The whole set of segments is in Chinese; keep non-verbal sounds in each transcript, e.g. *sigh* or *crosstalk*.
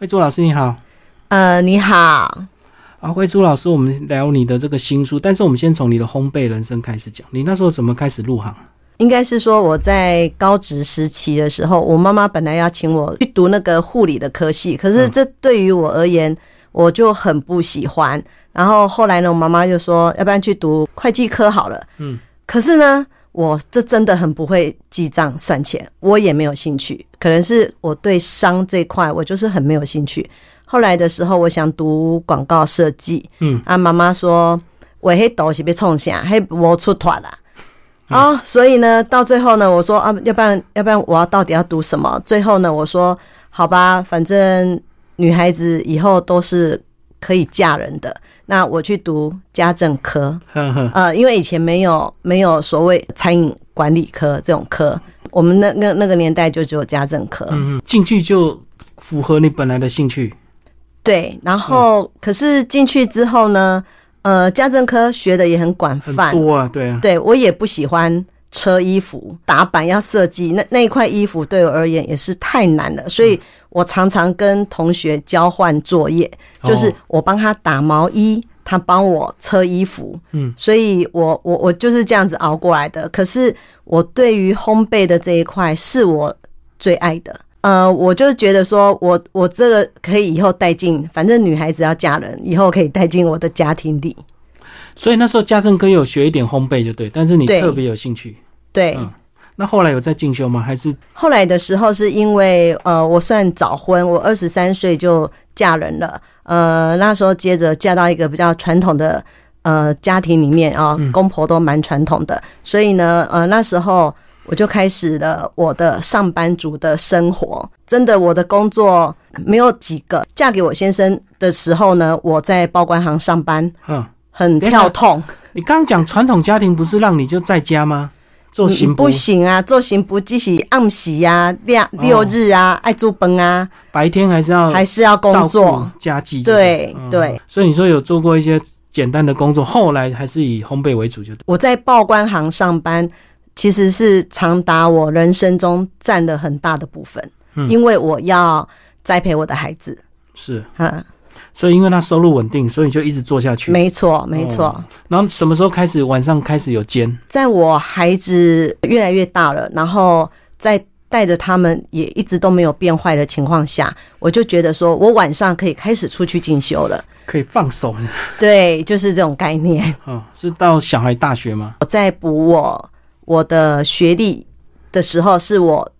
慧珠老师你好，呃，你好，啊，慧珠老师，我们聊你的这个新书，但是我们先从你的烘焙人生开始讲。你那时候怎么开始入行？应该是说我在高职时期的时候，我妈妈本来要请我去读那个护理的科系，可是这对于我而言，我就很不喜欢。然后后来呢，我妈妈就说，要不然去读会计科好了。嗯，可是呢，我这真的很不会记账算钱，我也没有兴趣。可能是我对商这块，我就是很没有兴趣。后来的时候，我想读广告设计。嗯，啊，妈妈说，我黑斗是被冲下，黑我出团了。啊，所以呢，到最后呢，我说啊，要不然，要不然我要到底要读什么？最后呢，我说好吧，反正女孩子以后都是可以嫁人的，那我去读家政科。呃，因为以前没有没有所谓餐饮管理科这种科，我们那那那个年代就只有家政科。嗯，进去就符合你本来的兴趣。对，然后可是进去之后呢？呃，家政科学的也很广泛，多啊，对啊，对我也不喜欢车衣服打板要设计，那那一块衣服对我而言也是太难了，所以我常常跟同学交换作业，就是我帮他打毛衣，他帮我车衣服，嗯，所以我我我就是这样子熬过来的。可是我对于烘焙的这一块是我最爱的。呃，我就觉得说，我我这个可以以后带进，反正女孩子要嫁人，以后可以带进我的家庭里。所以那时候家政科有学一点烘焙就对，但是你特别有兴趣。对，那后来有在进修吗？还是后来的时候是因为呃，我算早婚，我二十三岁就嫁人了。呃，那时候接着嫁到一个比较传统的呃家庭里面啊，公婆都蛮传统的，所以呢，呃，那时候。我就开始了我的上班族的生活。真的，我的工作没有几个。嫁给我先生的时候呢，我在报关行上班，嗯，很跳痛。你刚刚讲传统家庭不是让你就在家吗？做行不行啊？做行不即是暗喜呀、六六日啊、爱做崩啊，白天还是要还是要工作家计。对对，所以你说有做过一些简单的工作，后来还是以烘焙为主，就我在报关行上班。其实是长达我人生中占了很大的部分，因为我要栽培我的孩子。是，嗯，所以因为他收入稳定，所以就一直做下去。没错，没错。然后什么时候开始晚上开始有兼？在我孩子越来越大了，然后在带着他们也一直都没有变坏的情况下，我就觉得说我晚上可以开始出去进修了，可以放手。对，就是这种概念。嗯，是到小孩大学吗？我在补我。我的学历的时候，是我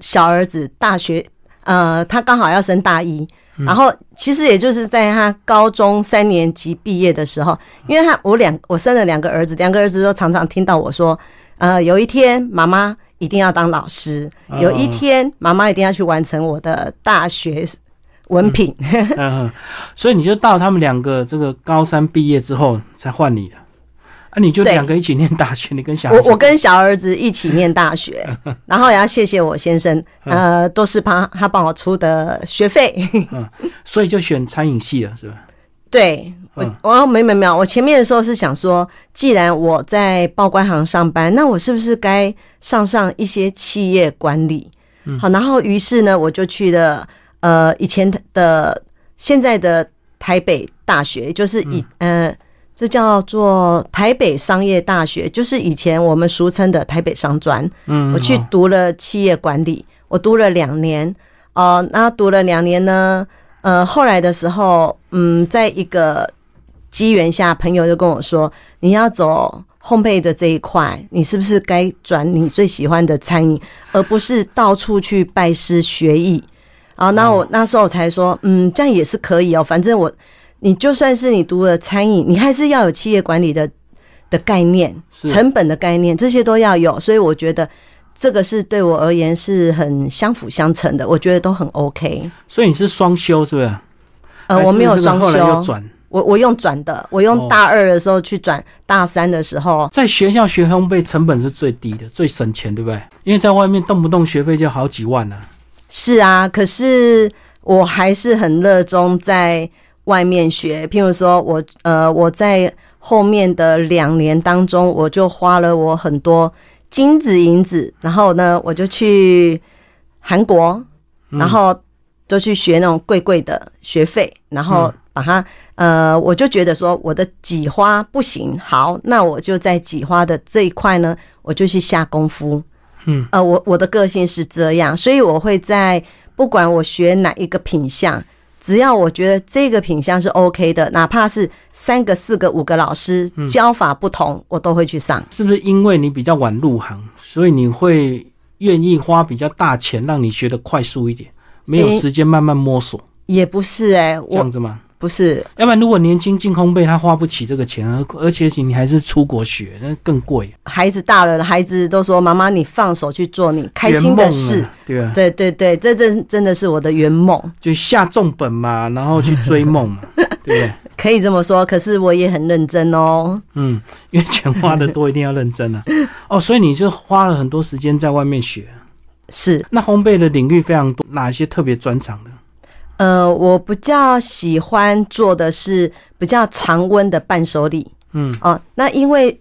小儿子大学，呃，他刚好要升大一，然后其实也就是在他高中三年级毕业的时候，因为他我两我生了两个儿子，两个儿子都常常听到我说，呃，有一天妈妈一定要当老师，有一天妈妈一定要去完成我的大学文凭，*laughs* 所以你就到他们两个这个高三毕业之后才换你的。那你就两个一起念大学，你跟小我我跟小儿子一起念大学，*laughs* 然后也要谢谢我先生，呃，都是帮他帮我出的学费，嗯，所以就选餐饮系了，是吧？对，我我没没没有，我前面的时候是想说，既然我在报关行上班，那我是不是该上上一些企业管理？好，然后于是呢，我就去了呃以前的现在的台北大学，就是以呃。这叫做台北商业大学，就是以前我们俗称的台北商专。嗯，我去读了企业管理，我读了两年。哦，那读了两年呢？呃，后来的时候，嗯，在一个机缘下，朋友就跟我说：“你要走烘焙的这一块，你是不是该转你最喜欢的餐饮，而不是到处去拜师学艺？”啊，那我那时候才说：“嗯，这样也是可以哦，反正我。”你就算是你读了餐饮，你还是要有企业管理的的概念、成本的概念，这些都要有。所以我觉得这个是对我而言是很相辅相成的，我觉得都很 OK。所以你是双修是不是？呃，我没有双修，我我用转的，我用大二的时候去转大三的时候，在学校学烘焙成本是最低的，最省钱，对不对？因为在外面动不动学费就好几万呢。是啊，可是我还是很热衷在。外面学，譬如说，我呃，我在后面的两年当中，我就花了我很多金子银子，然后呢，我就去韩国，然后都去学那种贵贵的学费，然后把它呃，我就觉得说我的挤花不行，好，那我就在挤花的这一块呢，我就去下功夫。嗯，呃，我我的个性是这样，所以我会在不管我学哪一个品相，只要我觉得这个品相是 OK 的，哪怕是三个、四个、五个老师教法不同，我都会去上。是不是因为你比较晚入行，所以你会愿意花比较大钱让你学的快速一点，没有时间慢慢摸索？也不是哎、这我样子吗？不是，要不然如果年轻进烘焙，他花不起这个钱，而而且你还是出国学，那更贵。孩子大了，孩子都说妈妈，你放手去做你开心的事。啊，对啊，对对对，这真真的是我的圆梦，就下重本嘛，然后去追梦嘛，*laughs* 对不对？可以这么说。可是我也很认真哦。嗯，因为钱花的多，一定要认真啊。*laughs* 哦，所以你就花了很多时间在外面学。是，那烘焙的领域非常多，哪些特别专长的？呃，我比较喜欢做的是比较常温的伴手礼。嗯，哦，那因为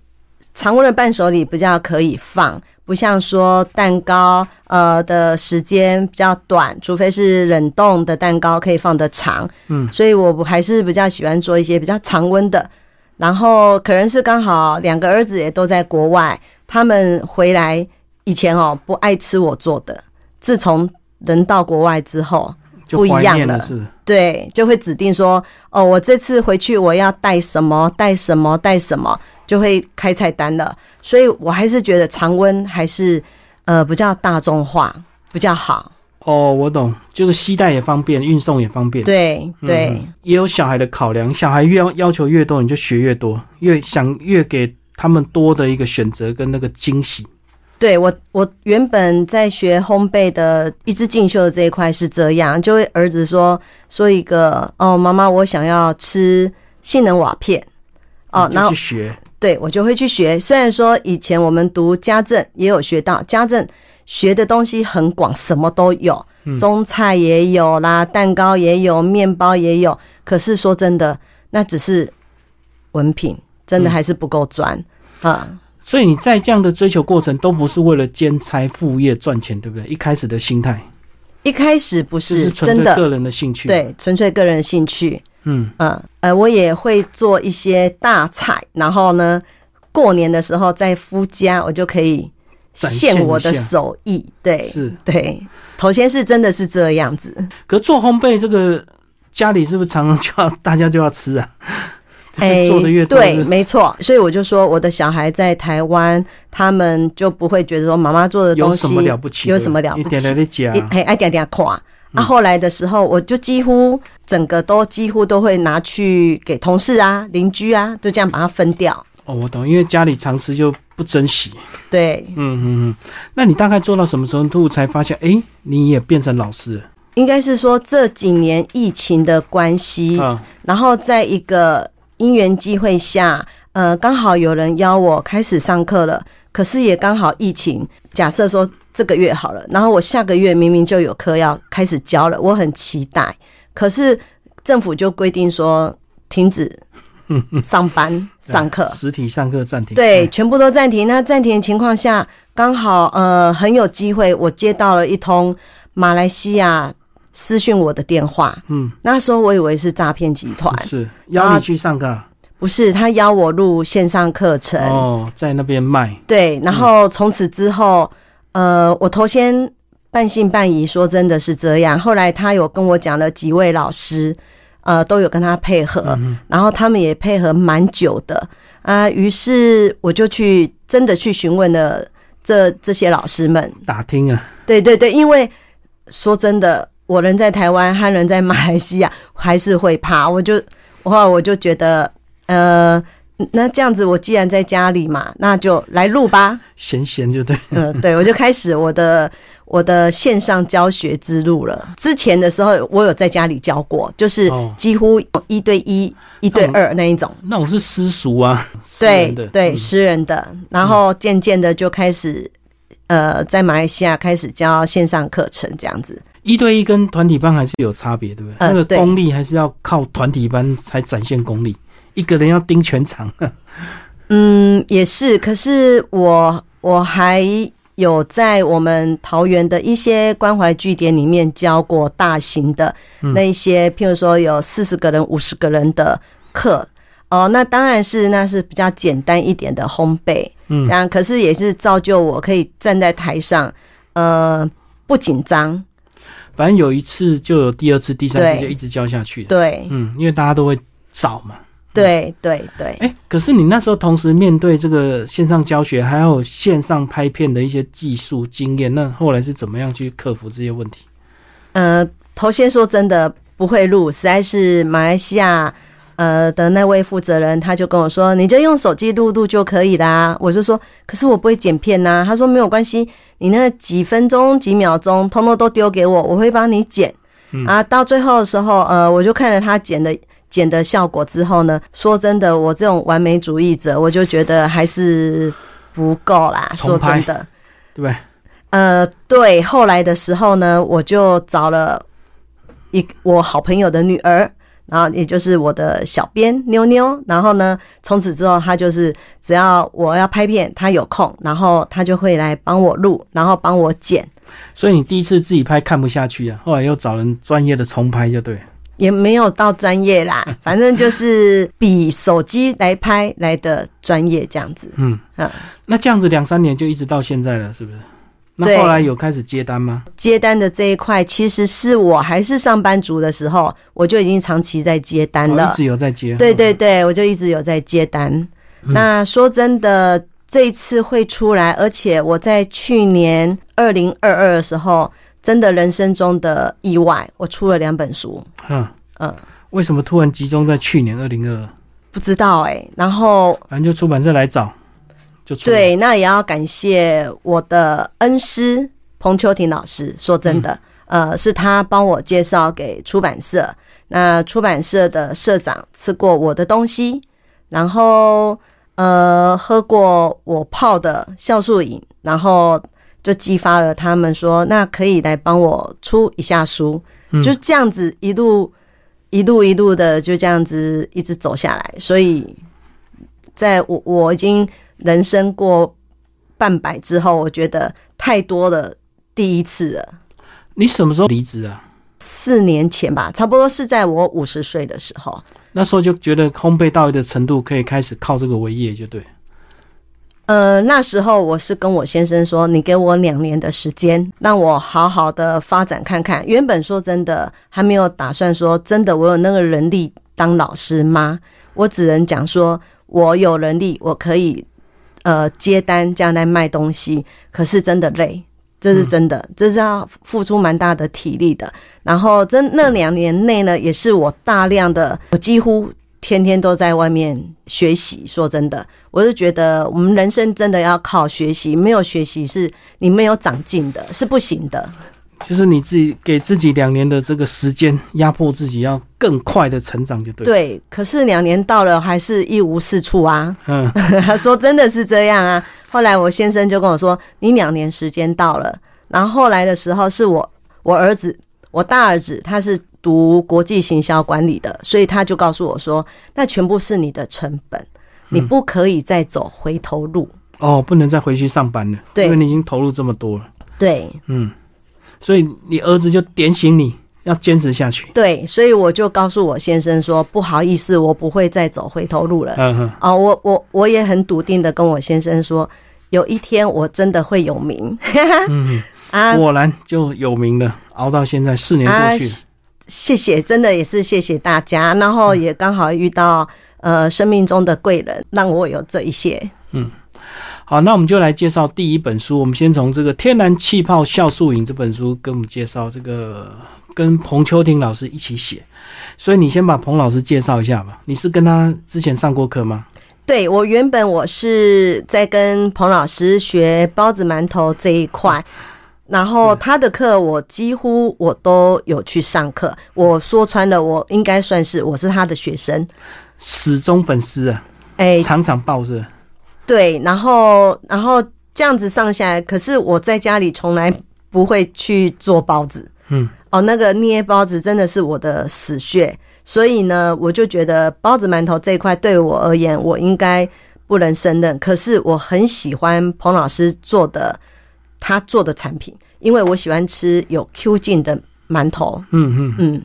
常温的伴手礼比较可以放，不像说蛋糕，呃的时间比较短，除非是冷冻的蛋糕可以放得长。嗯所以我还是比较喜欢做一些比较常温的。然后可能是刚好两个儿子也都在国外，他们回来以前哦不爱吃我做的，自从人到国外之后，就不一样了，是对，就会指定说，哦，我这次回去我要带什么，带什么，带什么，就会开菜单了。所以我还是觉得常温还是呃比较大众化比较好。哦，我懂，就是携带也方便，运送也方便。对对、嗯也有小孩的考量，小孩越要要求越多，你就学越多，越想越给他们多的一个选择跟那个惊喜。对，我我原本在学烘焙的一直进修的这一块是这样，就会儿子说说一个哦，妈妈，我想要吃性能瓦片哦，然后去学，对我就会去学。虽然说以前我们读家政也有学到，家政学的东西很广，什么都有，中菜也有啦，蛋糕也有，面包也有。可是说真的，那只是文凭，真的还是不够专啊。所以你在这样的追求过程，都不是为了兼差副业赚钱，对不对？一开始的心态一开始不是是真的，纯粹个人的兴趣。，对，纯粹个人兴趣。嗯，嗯，呃，我也会做一些大菜，然后呢，过年的时候在夫家，我就可以展现现我的手艺。对，是。对，头先是真的是这样子。可做烘焙这个，家里是不是常常就要 *laughs* 大家就要吃啊？哎，做的越多，对，没错。所以我就说，我的小孩在台湾，他们就不会觉得说妈妈做的东西有什么了不起？有什么了不一点起，点的讲一，哎爱点点夸。啊，后来的时候，我就几乎整个都几乎都会拿去给同事啊、邻居啊，就这样把它分掉。哦，我懂，因为家里常吃就不珍惜。对，嗯嗯嗯，那你大概做到什么程度才发现，哎、你也变成老师了？应该是说这几年疫情的关系，啊，然后在一个因缘机会下，呃，刚好有人邀我开始上课了，可是也刚好疫情，假设说这个月好了，然后我下个月明明就有课要开始教了，我很期待，可是政府就规定说停止 *laughs* 上班上课，实体上课暂停。对，嗯，全部都暂停。那暂停的情况下，刚好呃很有机会，我接到了一通马来西亚私讯我的电话。嗯，那时候我以为是诈骗集团，是邀你去上课啊不是他邀我入线上课程。哦，在那边卖。对，然后从此之后，呃，我头先半信半疑，说真的是这样。后来他有跟我讲了几位老师，呃，都有跟他配合，然后他们也配合蛮久的啊。于是我就去真的去询问了这这些老师们。打听啊，对对对，因为说真的，我人在台湾，他人在马来西亚，还是会怕。*laughs* 我就后来我就觉得，呃，那这样子，我既然在家里嘛，那就来录吧。闲闲就对。嗯，对，我就开始我的我的线上教学之路了。之前的时候，我有在家里教过，就是哦几乎一对一、一对二那一种。那我是私塾啊，私对对，嗯私人的，然后渐渐的就开始，呃，在马来西亚开始教线上课程这样子。一对一跟团体班还是有差别，对不对？呃那个功力还是要靠团体班才展现功力，一个人要盯全场。*laughs* 嗯，也是，可是我我还有在我们桃园的一些关怀据点里面教过大型的那一些，譬如说有四十个人、五十个人的课。哦，那当然是那是比较简单一点的烘焙，嗯，然可是也是造就我可以站在台上，呃，不紧张。反正有一次就有第二次、第三次就一直教下去。对，嗯，因为大家都会找嘛。对对对。哎，可是你那时候同时面对这个线上教学，还有线上拍片的一些技术经验，那后来是怎么样去克服这些问题？呃，头先说真的不会录，实在是马来西亚。呃的那位负责人，他就跟我说：“你就用手机录录就可以啦。”我就说：“可是我不会剪片呐。”他说：“没有关系，你那几分钟几秒钟，通通都丢给我，我会帮你剪。”啊，到最后的时候，呃，我就看了他剪的剪的效果之后呢，说真的，我这种完美主义者，我就觉得还是不够啦。说真的，对呃，对。后来的时候呢，我就找了一我好朋友的女儿。然后也就是我的小编妞妞，然后呢，从此之后他就是只要我要拍片，他有空，然后他就会来帮我录，然后帮我剪。所以你第一次自己拍看不下去啊，后来又找人专业的重拍就对。也没有到专业啦，*laughs* 反正就是比手机来拍来的专业这样子。嗯嗯，那这样子两三年就一直到现在了，是不是？那后来有开始接单吗？接单的这一块，其实是我还是上班族的时候，我就已经长期在接单了，一直有在接。对对对，我就一直有在接单。那说真的，这一次会出来，而且我在去年二零二二的时候，真的人生中的意外，我出了两本书。嗯嗯，为什么突然集中在去年二零二二？不知道哎，然后反正就出版社来找。对，那也要感谢我的恩师彭秋婷老师。说真的，呃，是他帮我介绍给出版社。那出版社的社长吃过我的东西，然后呃，喝过我泡的酵素饮，然后就激发了他们说，那可以来帮我出一下书。就这样子一路一路一路的就这样子一直走下来。所以，在我我已经。人生过半百之后，我觉得太多的第一次了。你什么时候离职啊？四年前吧，差不多是在我五十岁的时候。那时候就觉得烘焙到一的程度，可以开始靠这个为业，就对。呃，那时候我是跟我先生说：“你给我两年的时间，让我好好的发展看看。”原本说真的，还没有打算说真的，我有那个人力当老师吗？我只能讲说，我有能力，我可以。呃，接单这样来卖东西，可是真的累，这是真的，这是要付出蛮大的体力的。然后，真那两年内呢，也是我大量的，我几乎天天都在外面学习。说真的，我是觉得我们人生真的要靠学习，没有学习是你没有长进的，是不行的。就是你自己给自己两年的这个时间，压迫自己要更快的成长，就对。对，可是两年到了，还是一无是处啊。嗯，*laughs* 说真的是这样啊。后来我先生就跟我说：“你两年时间到了。”然后后来的时候，是我我儿子，我大儿子，他是读国际行销管理的，所以他就告诉我说：“那全部是你的成本，你不可以再走回头路。”哦，不能再回去上班了，因为你已经投入这么多了。对，嗯。所以你儿子就点醒你要坚持下去。对，所以我就告诉我先生说：“不好意思，我不会再走回头路了。”嗯哼。哦，我我我也很笃定的跟我先生说：“有一天我真的会有名。*laughs* ”嗯啊，果然就有名了。熬到现在四年过去，谢谢，真的也是谢谢大家。然后也刚好遇到呃生命中的贵人，让我有这一些。嗯。好，那我们就来介绍第一本书。我们先从这个《天然气泡酵素饮》这本书跟我们介绍这个，跟彭秋婷老师一起写。所以你先把彭老师介绍一下吧。你是跟他之前上过课吗？对，我原本我是在跟彭老师学包子馒头这一块，然后他的课我几乎我都有去上课。我说穿了，我应该算是我是他的学生，始终粉丝啊，哎，场场报是。对，然后，然后这样子上下来，可是我在家里从来不会去做包子，嗯，哦，那个捏包子真的是我的死穴，所以呢，我就觉得包子馒头这一块对我而言，我应该不能胜任。可是我很喜欢彭老师做的他做的产品，因为我喜欢吃有 Q 劲的馒头。嗯嗯，嗯，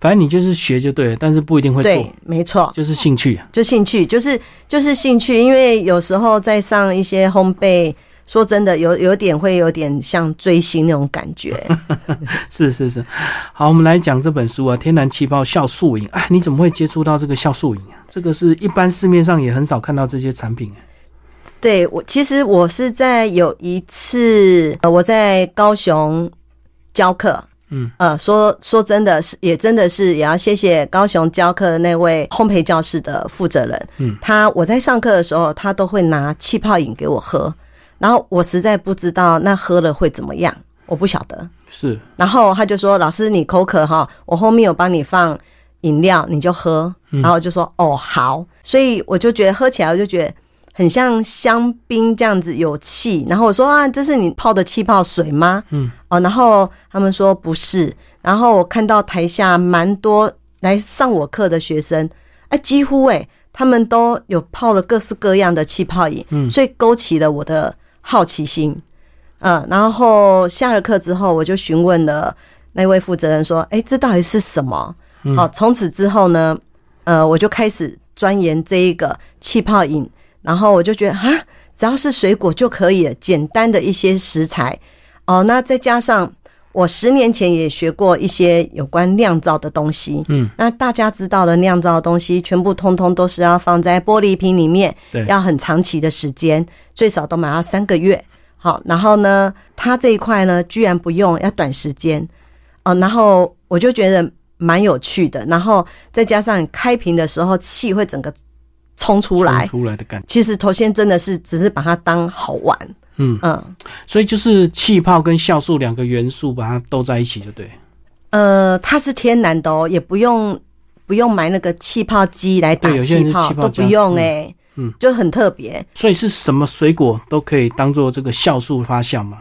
反正你就是学就对了，但是不一定会做对，，没错，就是兴趣啊。就兴趣，就是就是兴趣，因为有时候在上一些烘焙，说真的，有有点会有点像追星那种感觉。*laughs* 是是是，好，我们来讲这本书啊，《天然气泡酵素饮》。哎，你怎么会接触到这个酵素饮啊？这个是一般市面上也很少看到这些产品、啊。对我，其实我是在有一次，呃，我在高雄教课，嗯，呃，说说真的是，也真的是，也要谢谢高雄教课的那位烘焙教室的负责人，嗯，他我在上课的时候，他都会拿气泡饮给我喝，然后我实在不知道那喝了会怎么样，我不晓得，是，然后他就说：“老师，你口渴哈，我后面有帮你放饮料，你就喝。”然后我就说：“哦，好。”所以我就觉得喝起来，我就觉得很像香槟这样子有气。然后我说：“啊，这是你泡的气泡水吗？”嗯，哦，然后他们说不是。然后我看到台下蛮多来上我课的学生，哎，几乎哎，他们都有泡了各式各样的气泡饮，嗯所以勾起了我的好奇心。嗯，然后下了课之后，我就询问了那位负责人说：“哎，这到底是什么？”好、从此之后呢，呃，我就开始钻研这一个气泡饮，然后我就觉得啊，只要是水果就可以了，简单的一些食材。哦，那再加上我十年前也学过一些有关酿造的东西，嗯，那大家知道的酿造的东西，全部通通都是要放在玻璃瓶里面，对，要很长期的时间，最少都买要三个月。好，然后呢，它这一块呢，居然不用，要短时间。哦。然后我就觉得蛮有趣的，然后再加上开瓶的时候气会整个冲出来。出来的感觉。其实头先真的是只是把它当好玩，嗯，嗯所以就是气泡跟酵素两个元素把它斗在一起，就对。呃，它是天然的哦，也不用不用买那个气泡机来打气泡，都不用哎、嗯就很特别，所以是什么水果都可以当做这个酵素发酵吗？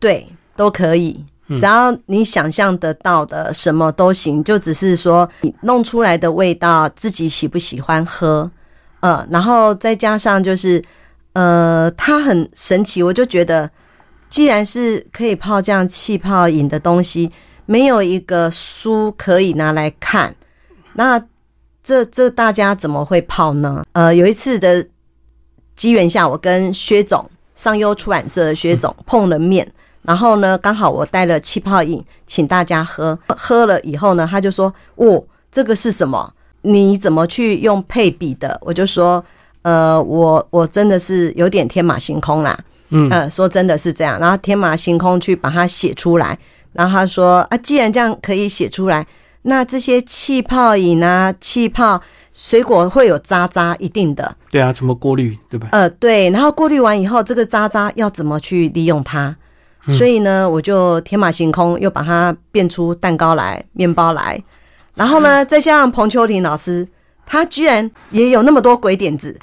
对，都可以。嗯只要你想象得到的什么都行，就只是说你弄出来的味道自己喜不喜欢喝，呃，然后再加上就是，呃，它很神奇，我就觉得，既然是可以泡这样气泡饮的东西，没有一个书可以拿来看，那这这大家怎么会泡呢？呃，有一次的机缘下，我跟薛总上优出版社的薛总碰了面。然后呢，刚好我带了气泡饮，请大家喝。喝了以后呢，他就说：“哦，这个是什么？你怎么去用配比的？”我就说：“呃，我我真的是有点天马行空啦。嗯呃，说真的是这样。然后天马行空去把它写出来。然后他说：“啊，既然这样可以写出来，那这些气泡饮啊，气泡水果会有渣渣，一定的。对啊，怎么过滤，对吧？呃，对，然后过滤完以后，这个渣渣要怎么去利用它？所以呢，我就天马行空，又把它变出蛋糕来、面包来，然后呢，再加上彭秋婷老师，他居然也有那么多鬼点子，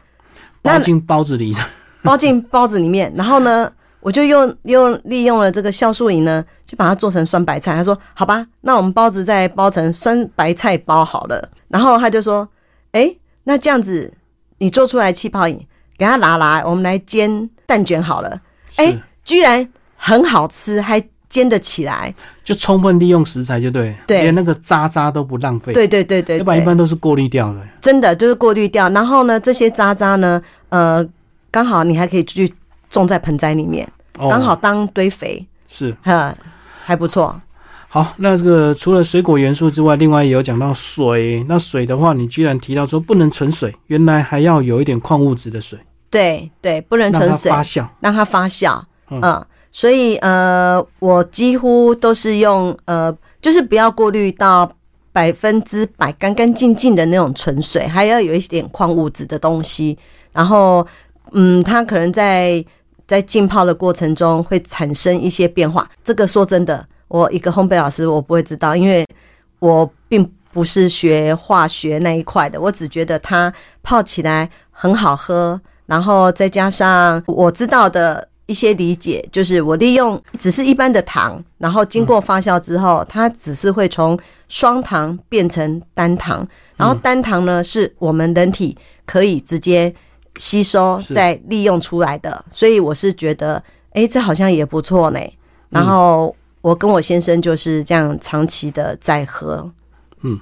那包进包子里，*laughs* 包进包子里面，然后呢，我就用用利用了这个酵素饮呢，就把它做成酸白菜。他说：“好吧，那我们包子再包成酸白菜包好了。”然后他就说：“哎，那这样子你做出来气泡饮，给它拿来，我们来煎蛋卷好了。”哎是，居然很好吃，还煎得起来。就充分利用食材，就对，对连那个渣渣都不浪费，对对对对要不然一，般都是过滤掉的。真的就是过滤掉。然后呢，这些渣渣呢，呃，刚好你还可以去种在盆栽里面，哦刚好当堆肥，是哈，还不错。好。那这个除了水果元素之外，另外也有讲到水。那水的话，你居然提到说不能纯水，原来还要有一点矿物质的水，对对，不能让它纯水，发酵。让它发酵。嗯嗯，所以呃，我几乎都是用呃，就是不要过滤到百分之百干干净净的那种纯水，还要有一点矿物质的东西。然后，嗯，它可能在在浸泡的过程中会产生一些变化。这个说真的，我一个烘焙老师我不会知道，因为我并不是学化学那一块的，我只觉得它泡起来很好喝，然后再加上我知道的一些理解，就是我利用只是一般的糖，然后经过发酵之后，它只是会从双糖变成单糖，然后单糖呢是我们人体可以直接吸收再利用出来的，所以我是觉得。哎，这好像也不错呢。然后我跟我先生就是这样长期的在喝。嗯，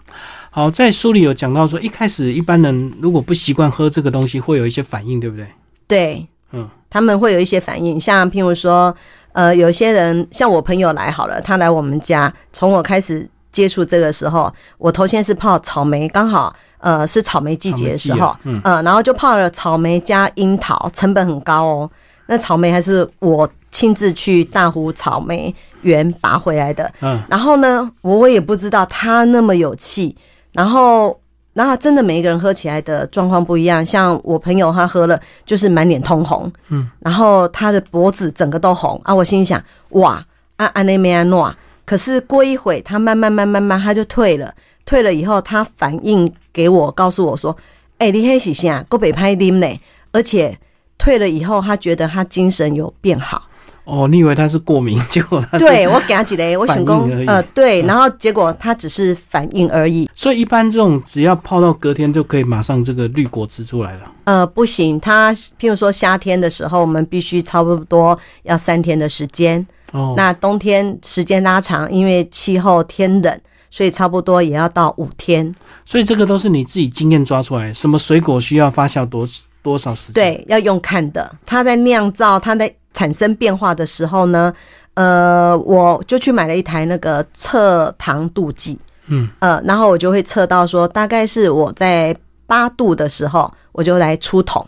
好，在书里有讲到说，一开始一般人如果不习惯喝这个东西，会有一些反应，对不对？对，嗯，他们会有一些反应，像譬如说，呃，有些人像我朋友来好了，他来我们家，从我开始接触这个时候，我头先是泡草莓，刚好呃是草莓季节的时候，嗯，然后就泡了草莓加樱桃，成本很高哦。那草莓还是我亲自去大湖草莓园拔回来的，嗯，然后呢，我我也不知道他那么有气，然后，然后真的每一个人喝起来的状况不一样，像我朋友他喝了就是满脸通红，嗯，然后他的脖子整个都红啊，我心想哇，啊安内梅安诺，可是过一会他慢慢慢慢慢他就退了，退了以后他反应给我告诉我说，哎，你黑喜啊，够北拍啉呢，而且。退了以后，他觉得他精神有变好。哦，你以为他是过敏，结果他对 *laughs* 我给他几雷，我成功呃对，然后结果他只是反应而已。所以一般这种只要泡到隔天就可以马上这个绿果汁出来了。呃，不行，它譬如说夏天的时候，我们必须差不多要三天的时间。哦，那冬天时间拉长，因为气候天冷，所以差不多也要到五天。所以这个都是你自己经验抓出来，什么水果需要发酵多多少时间？对，要用看的。它在酿造，它在产生变化的时候呢，呃，我就去买了一台那个测糖度计，嗯，呃，然后我就会测到说，大概是我在八度的时候，我就来出桶，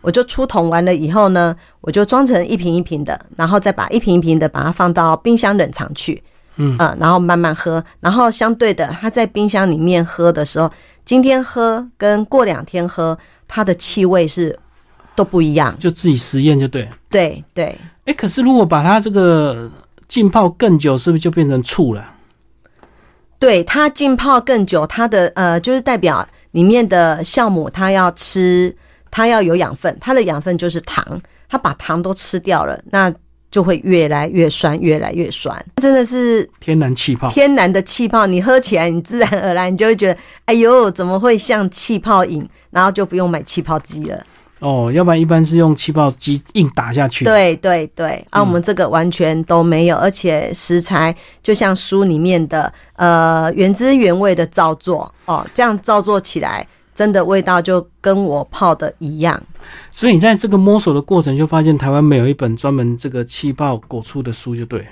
我就出桶完了以后呢，我就装成一瓶一瓶的，然后再把一瓶一瓶的把它放到冰箱冷藏去，嗯，呃，然后慢慢喝，然后相对的，它在冰箱里面喝的时候，今天喝跟过两天喝。它的气味是都不一样，就自己实验就对。对对，哎，可是如果把它这个浸泡更久，是不是就变成醋了？对，它浸泡更久，它的呃，就是代表里面的酵母它要吃，它要有养分，它的养分就是糖，它把糖都吃掉了，那就会越来越酸，越来越酸。真的是天然气泡，天然的气泡，你喝起来，你自然而然你就会觉得，哎呦，怎么会像气泡饮？然后就不用买气泡机了哦，要不然一般是用气泡机硬打下去。对对对，啊，我们这个完全都没有，而且食材就像书里面的，呃，原汁原味的照做哦，这样照做起来，真的味道就跟我泡的一样。所以你在这个摸索的过程，就发现台湾没有一本专门这个气泡果醋的书，就对。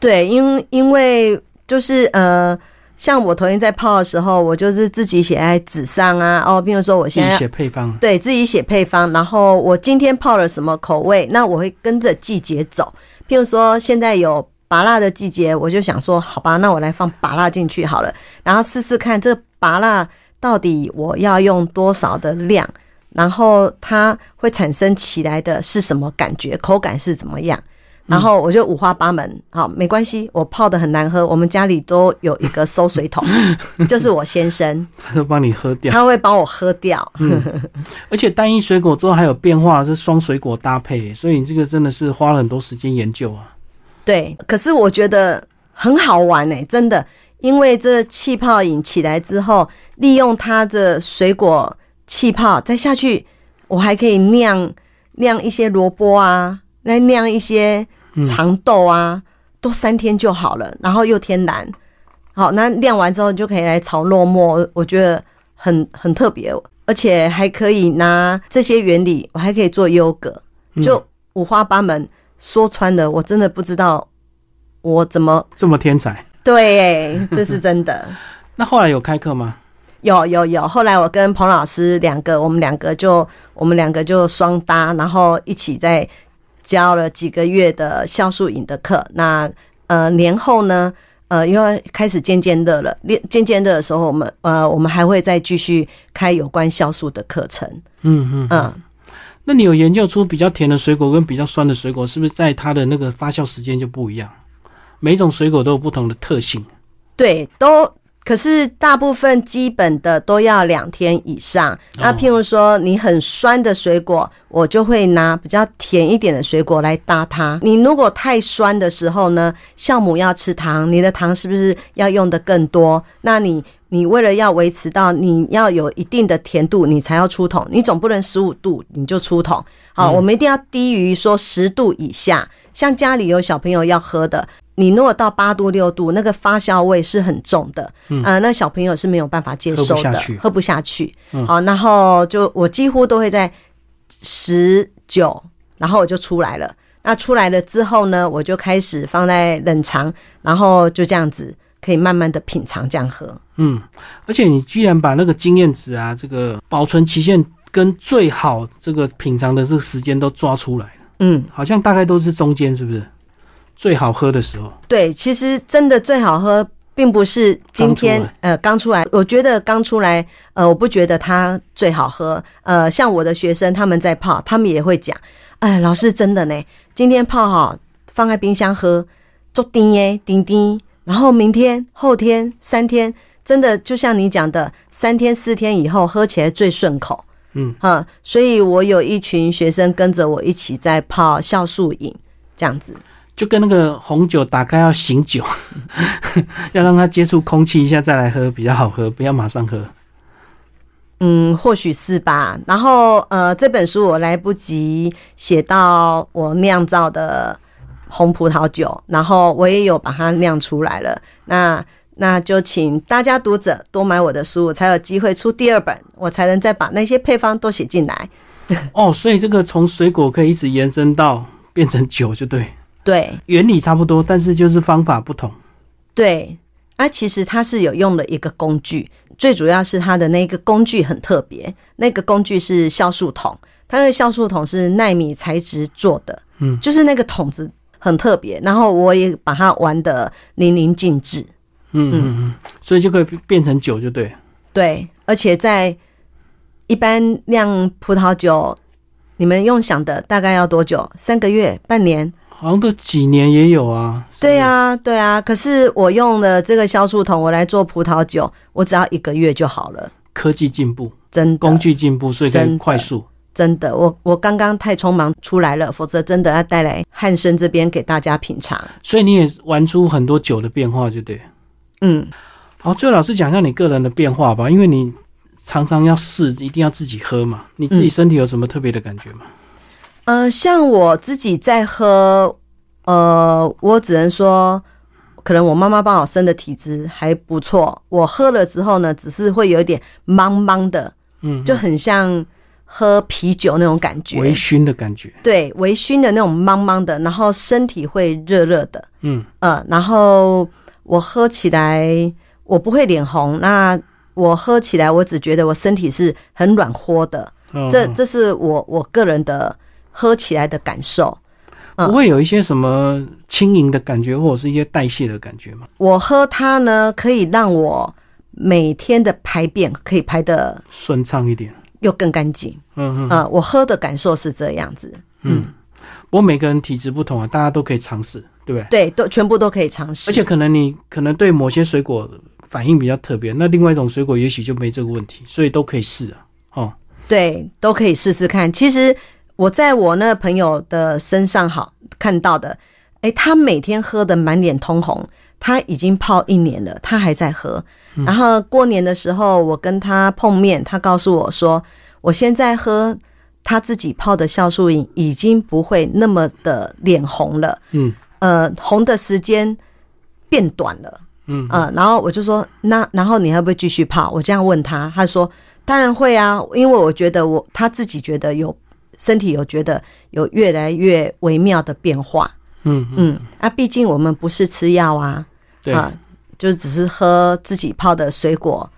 对，因因为就是呃。像我头先在泡的时候，我就是自己写在纸上啊。哦，比如说我现在写配方，对自己写配方。然后我今天泡了什么口味，那我会跟着季节走。譬如说现在有拔辣的季节，我就想说，好吧，那我来放拔辣进去好了，然后试试看这拔辣到底我要用多少的量，然后它会产生起来的是什么感觉，口感是怎么样。然后我就五花八门，好，没关系，我泡的很难喝，我们家里都有一个收水桶，*laughs* 就是我先生，他都帮你喝掉，他会帮我喝掉。而且单一水果之后还有变化，是双水果搭配，所以你这个真的是花了很多时间研究啊。对，可是我觉得很好玩哎，真的，因为这气泡饮起来之后，利用它的水果气泡再下去，我还可以酿酿一些萝卜啊。来酿一些长豆啊，都三天就好了，然后又天然。好，那晾完之后就可以来炒糯末，我觉得很很特别，而且还可以拿这些原理，我还可以做优格，就五花八门。说穿了，我真的不知道我怎么这么天才。对，这是真的。*laughs* 那后来有开课吗？有有有，后来我跟彭老师两个，我们两个就我们两个就双搭，然后一起在。教了几个月的酵素饮的课，那呃年后呢，呃因为开始渐渐热了。渐渐热的时候，我们呃我们还会再继续开有关酵素的课程。嗯嗯嗯。那你有研究出比较甜的水果跟比较酸的水果，是不是在它的那个发酵时间就不一样？每种水果都有不同的特性。对，都可是大部分基本的都要两天以上。那譬如说你很酸的水果。我就会拿比较甜一点的水果来搭它。你如果太酸的时候呢，酵母要吃糖，你的糖是不是要用的更多？那你你为了要维持到你要有一定的甜度，你才要出桶。你总不能十五度你就出桶。好，我们一定要低于说十度以下。像家里有小朋友要喝的。你如果到八度六度，那个发酵味是很重的，啊，那小朋友是没有办法接受的，喝不下去。好，然后就我几乎都会在十九，然后我就出来了。那出来了之后呢，我就开始放在冷藏，然后就这样子可以慢慢的品尝这样喝。嗯，而且你居然把那个经验值啊，这个保存期限跟最好这个品尝的这个时间都抓出来了。嗯，好像大概都是中间，是不是？最好喝的时候，对，其实真的最好喝，并不是今天呃刚出来。我觉得刚出来，呃，我不觉得它最好喝。呃，像我的学生他们在泡，他们也会讲，哎，老师真的呢，今天泡好放在冰箱喝，做丁耶丁丁，然后明天、后天、三天，真的就像你讲的，三天四天以后喝起来最顺口。嗯，哈，所以我有一群学生跟着我一起在泡酵素饮，这样子。就跟那个红酒打开要醒酒，*laughs* 要让它接触空气一下再来喝比较好喝，不要马上喝。嗯，或许是吧。然后呃，这本书我来不及写到我酿造的红葡萄酒，然后我也有把它酿出来了。那那就请大家读者多买我的书，我才有机会出第二本，我才能再把那些配方都写进来。*laughs* 哦，所以这个从水果可以一直延伸到变成酒，就对。对，原理差不多，但是就是方法不同。对，啊，其实它是有用了一个工具，最主要是它的那个工具很特别，那个工具是酵素桶，它那个酵素桶是纳米材质做的，嗯，就是那个桶子很特别，然后我也把它玩的淋漓尽致，嗯嗯嗯，所以就可以变成酒，就对。对，而且在一般酿葡萄酒，你们用想的大概要多久？三个月、半年？好像都几年也有啊。对啊，对啊。可是我用的这个酵素桶，我来做葡萄酒，我只要一个月就好了。科技进步，真工具进步，所以更快速。真的，我我刚刚太匆忙出来了，否则真的要带来汉生这边给大家品尝。所以你也玩出很多酒的变化，就对。嗯，好，最后老师讲一下你个人的变化吧，因为你常常要试，一定要自己喝嘛。你自己身体有什么特别的感觉吗？呃，像我自己在喝，呃，我只能说，可能我妈妈帮我生的体质还不错。我喝了之后呢，只是会有一点茫茫的，嗯，就很像喝啤酒那种感觉，微醺的感觉。对，微醺的那种茫茫的，然后身体会热热的，嗯呃，然后我喝起来我不会脸红，那我喝起来我只觉得我身体是很软和的，这这是我我个人的。喝起来的感受，不会有一些什么轻盈的感觉，或者是一些代谢的感觉吗？我喝它呢，可以让我每天的排便可以排的顺畅一点，又更干净。嗯嗯，我喝的感受是这样子。嗯，不过每个人体质不同啊，大家都可以尝试，对不对？对，都全部都可以尝试。而且可能你可能对某些水果反应比较特别，那另外一种水果也许就没这个问题，所以都可以试啊。哦，对，都可以试试看。其实。我在我那朋友的身上好看到的，哎，他每天喝的满脸通红，他已经泡一年了，他还在喝。然后过年的时候，我跟他碰面，他告诉我说，我现在喝他自己泡的酵素饮，已经不会那么的脸红了。嗯，呃，红的时间变短了。嗯，呃，然后我就说，那然后你会不会继续泡？我这样问他，他说当然会啊，因为我觉得我他自己觉得有。身体有觉得有越来越微妙的变化，嗯嗯，啊，毕竟我们不是吃药啊，对。啊，就只是喝自己泡的水果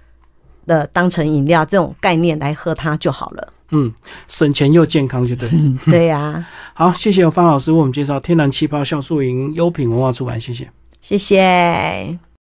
的当成饮料这种概念来喝它就好了，嗯，省钱又健康，就对，对呀。*laughs* 好，谢谢方老师为我们介绍天然气泡酵素饮优品文化出版，谢谢，谢谢。